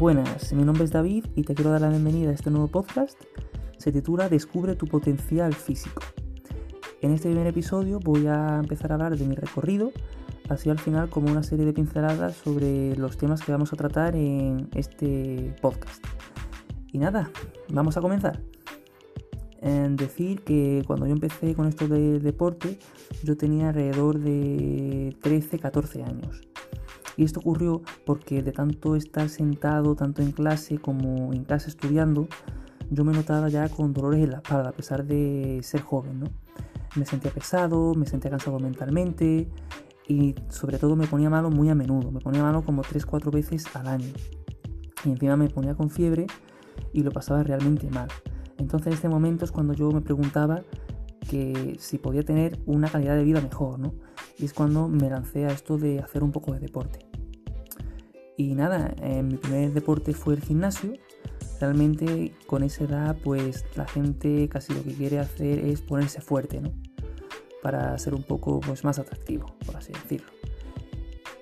Buenas, mi nombre es David y te quiero dar la bienvenida a este nuevo podcast. Se titula Descubre tu potencial físico. En este primer episodio voy a empezar a hablar de mi recorrido, así al final como una serie de pinceladas sobre los temas que vamos a tratar en este podcast. Y nada, vamos a comenzar. En decir que cuando yo empecé con esto de deporte, yo tenía alrededor de 13-14 años. Y esto ocurrió porque de tanto estar sentado, tanto en clase como en casa estudiando, yo me notaba ya con dolores en la espalda, a pesar de ser joven, ¿no? Me sentía pesado, me sentía cansado mentalmente y sobre todo me ponía malo muy a menudo, me ponía malo como 3-4 veces al año. Y encima me ponía con fiebre y lo pasaba realmente mal. Entonces en este momento es cuando yo me preguntaba que si podía tener una calidad de vida mejor, ¿no? Y es cuando me lancé a esto de hacer un poco de deporte. Y nada, eh, mi primer deporte fue el gimnasio. Realmente con esa edad pues la gente casi lo que quiere hacer es ponerse fuerte, ¿no? Para ser un poco pues, más atractivo, por así decirlo.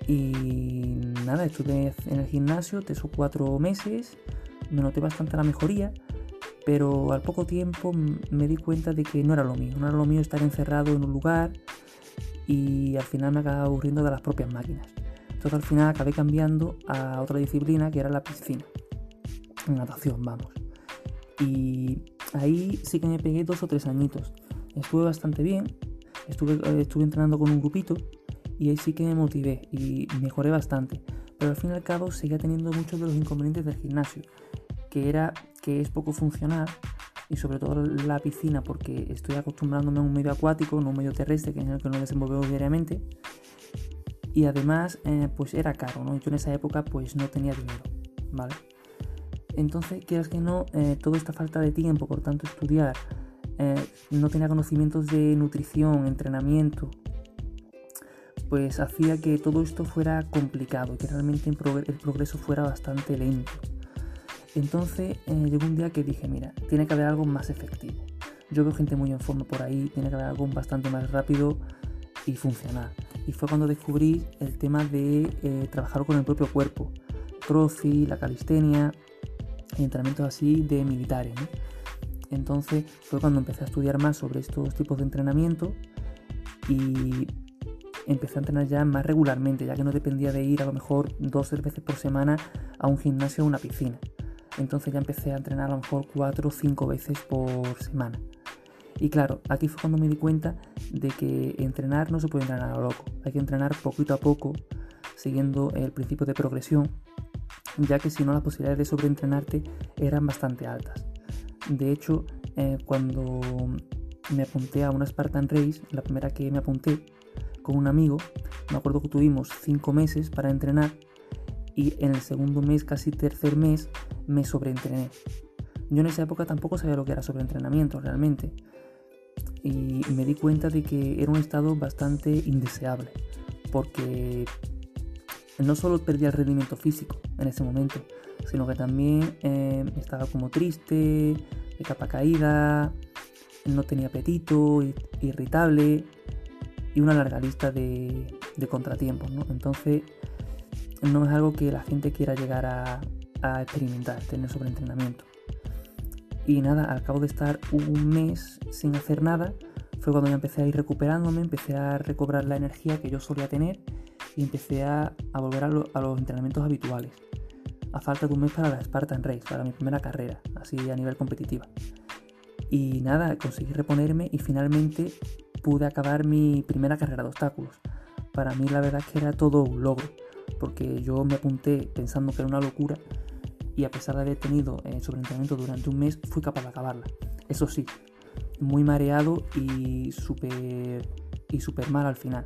Y nada, estuve en el gimnasio tres o cuatro meses, me noté bastante la mejoría, pero al poco tiempo me di cuenta de que no era lo mío, no era lo mío estar encerrado en un lugar y al final me acababa aburriendo de las propias máquinas. Entonces al final acabé cambiando a otra disciplina que era la piscina. Natación, vamos. Y ahí sí que me pegué dos o tres añitos. Estuve bastante bien. Estuve, eh, estuve entrenando con un grupito y ahí sí que me motivé y mejoré bastante. Pero al fin y al cabo seguía teniendo muchos de los inconvenientes del gimnasio, que era que es poco funcional y sobre todo la piscina porque estoy acostumbrándome a un medio acuático, no un medio terrestre que es el que nos desenvolvemos diariamente y además eh, pues era caro, ¿no? Yo en esa época pues no tenía dinero, ¿vale? Entonces, quieras que no, eh, toda esta falta de tiempo, por tanto estudiar, eh, no tenía conocimientos de nutrición, entrenamiento, pues hacía que todo esto fuera complicado, que realmente el progreso fuera bastante lento. Entonces llegó un día que dije, mira, tiene que haber algo más efectivo. Yo veo gente muy en forma por ahí, tiene que haber algo bastante más rápido y funcional y fue cuando descubrí el tema de eh, trabajar con el propio cuerpo, crossfit, la calistenia y entrenamientos así de militares. Entonces fue cuando empecé a estudiar más sobre estos tipos de entrenamiento y empecé a entrenar ya más regularmente, ya que no dependía de ir a lo mejor dos tres veces por semana a un gimnasio o una piscina. Entonces ya empecé a entrenar a lo mejor cuatro o cinco veces por semana. Y claro, aquí fue cuando me di cuenta de que entrenar no se puede entrenar a lo loco, hay que entrenar poquito a poco, siguiendo el principio de progresión, ya que si no las posibilidades de sobreentrenarte eran bastante altas. De hecho, eh, cuando me apunté a una Spartan Race, la primera que me apunté con un amigo, me acuerdo que tuvimos cinco meses para entrenar y en el segundo mes, casi tercer mes, me sobreentrené. Yo en esa época tampoco sabía lo que era sobreentrenamiento realmente y me di cuenta de que era un estado bastante indeseable, porque no solo perdía el rendimiento físico en ese momento, sino que también eh, estaba como triste, de capa caída, no tenía apetito, irritable y una larga lista de, contratiempos. Entonces no es algo que la gente quiera llegar a, a experimentar, tener sobreentrenamiento. Y nada, al cabo de estar un mes sin hacer nada, fue cuando ya empecé a ir recuperándome, empecé a recobrar la energía que yo solía tener y empecé a, volver a, los entrenamientos habituales. A falta de un mes para la Spartan Race, para mi primera carrera, así a nivel competitiva. Y nada, conseguí reponerme y finalmente pude acabar mi primera carrera de obstáculos. Para mí la verdad es que era todo un logro, porque yo me apunté pensando que era una locura y a pesar de haber tenido eh, sobreentrenamiento durante un mes, fui capaz de acabarla. Eso sí, muy mareado y súper y super mal al final.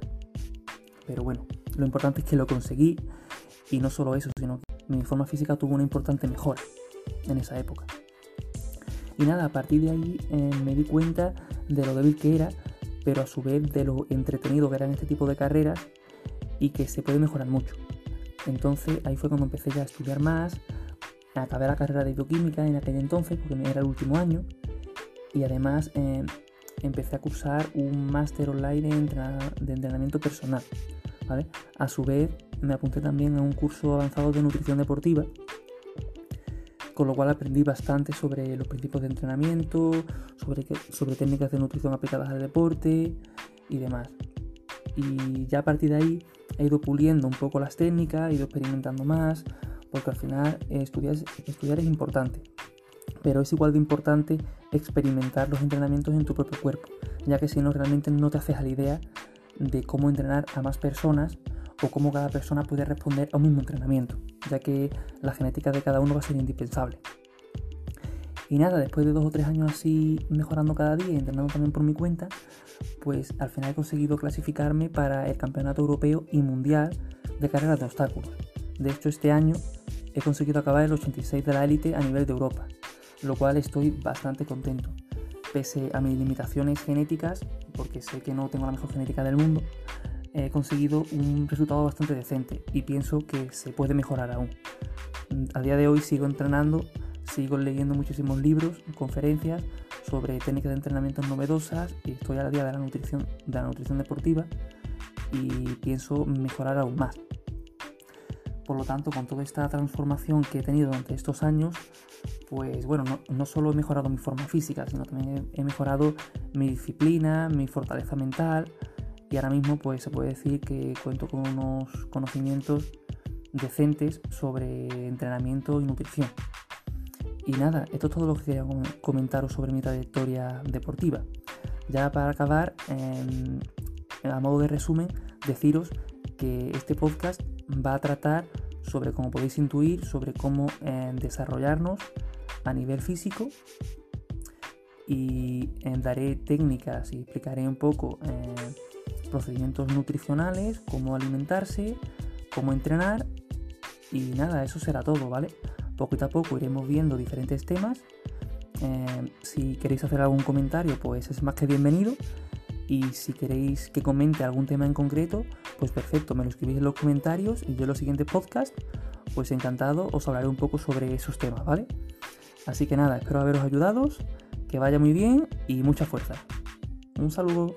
Pero bueno, lo importante es que lo conseguí y no solo eso, sino que mi forma física tuvo una importante mejora en esa época. Y nada, a partir de ahí eh, me di cuenta de lo débil que era, pero a su vez de lo entretenido que eran este tipo de carreras y que se puede mejorar mucho. Entonces ahí fue cuando empecé ya a estudiar más, acabé la carrera de bioquímica en aquel entonces, porque era el último año, y además eh, empecé a cursar un máster online de, entrenamiento personal. A su vez, me apunté también a un curso avanzado de nutrición deportiva con lo cual aprendí bastante sobre los principios de entrenamiento, sobre, sobre técnicas de nutrición aplicadas al deporte y demás. Y ya a partir de ahí he ido puliendo un poco las técnicas, he ido experimentando más, porque al final estudiar, estudiar es importante. Pero es igual de importante experimentar los entrenamientos en tu propio cuerpo, ya que si no realmente no te haces a la idea de cómo entrenar a más personas o cómo cada persona puede responder a un mismo entrenamiento, ya que la genética de cada uno va a ser indispensable. Y nada, después de dos o tres años así mejorando cada día y entrenando también por mi cuenta, pues al final he conseguido clasificarme para el Campeonato Europeo y Mundial de Carreras de Obstáculos. De hecho, este año he conseguido acabar el 86 de la élite a nivel de Europa, lo cual estoy bastante contento. Pese a mis limitaciones genéticas, porque sé que no tengo la mejor genética del mundo, he conseguido un resultado bastante decente y pienso que se puede mejorar aún. A día de hoy sigo entrenando, sigo leyendo muchísimos libros, conferencias sobre técnicas de entrenamiento novedosas y estoy a la día de la nutrición, de la nutrición deportiva y pienso mejorar aún más. Por lo tanto, con toda esta transformación que he tenido durante estos años, pues bueno, no, solo he mejorado mi forma física, sino también he, mejorado mi disciplina, mi fortaleza mental y ahora mismo pues se puede decir que cuento con unos conocimientos decentes sobre entrenamiento y nutrición. Y nada, esto es todo lo que quería comentaros sobre mi trayectoria deportiva. Ya para acabar, em, a modo de resumen, deciros que este podcast va a tratar sobre, como podéis intuir, sobre cómo em, desarrollarnos a nivel físico y em, daré técnicas y explicaré un poco procedimientos nutricionales, cómo alimentarse, cómo entrenar y nada, eso será todo, ¿vale? Poco a poco iremos viendo diferentes temas. Eh, si queréis hacer algún comentario, pues es más que bienvenido. Y si queréis que comente algún tema en concreto, pues perfecto, me lo escribís en los comentarios y yo en los siguientes podcasts, pues encantado os hablaré un poco sobre esos temas, ¿vale? Así que nada, espero haberos ayudado, que vaya muy bien y mucha fuerza. Un saludo.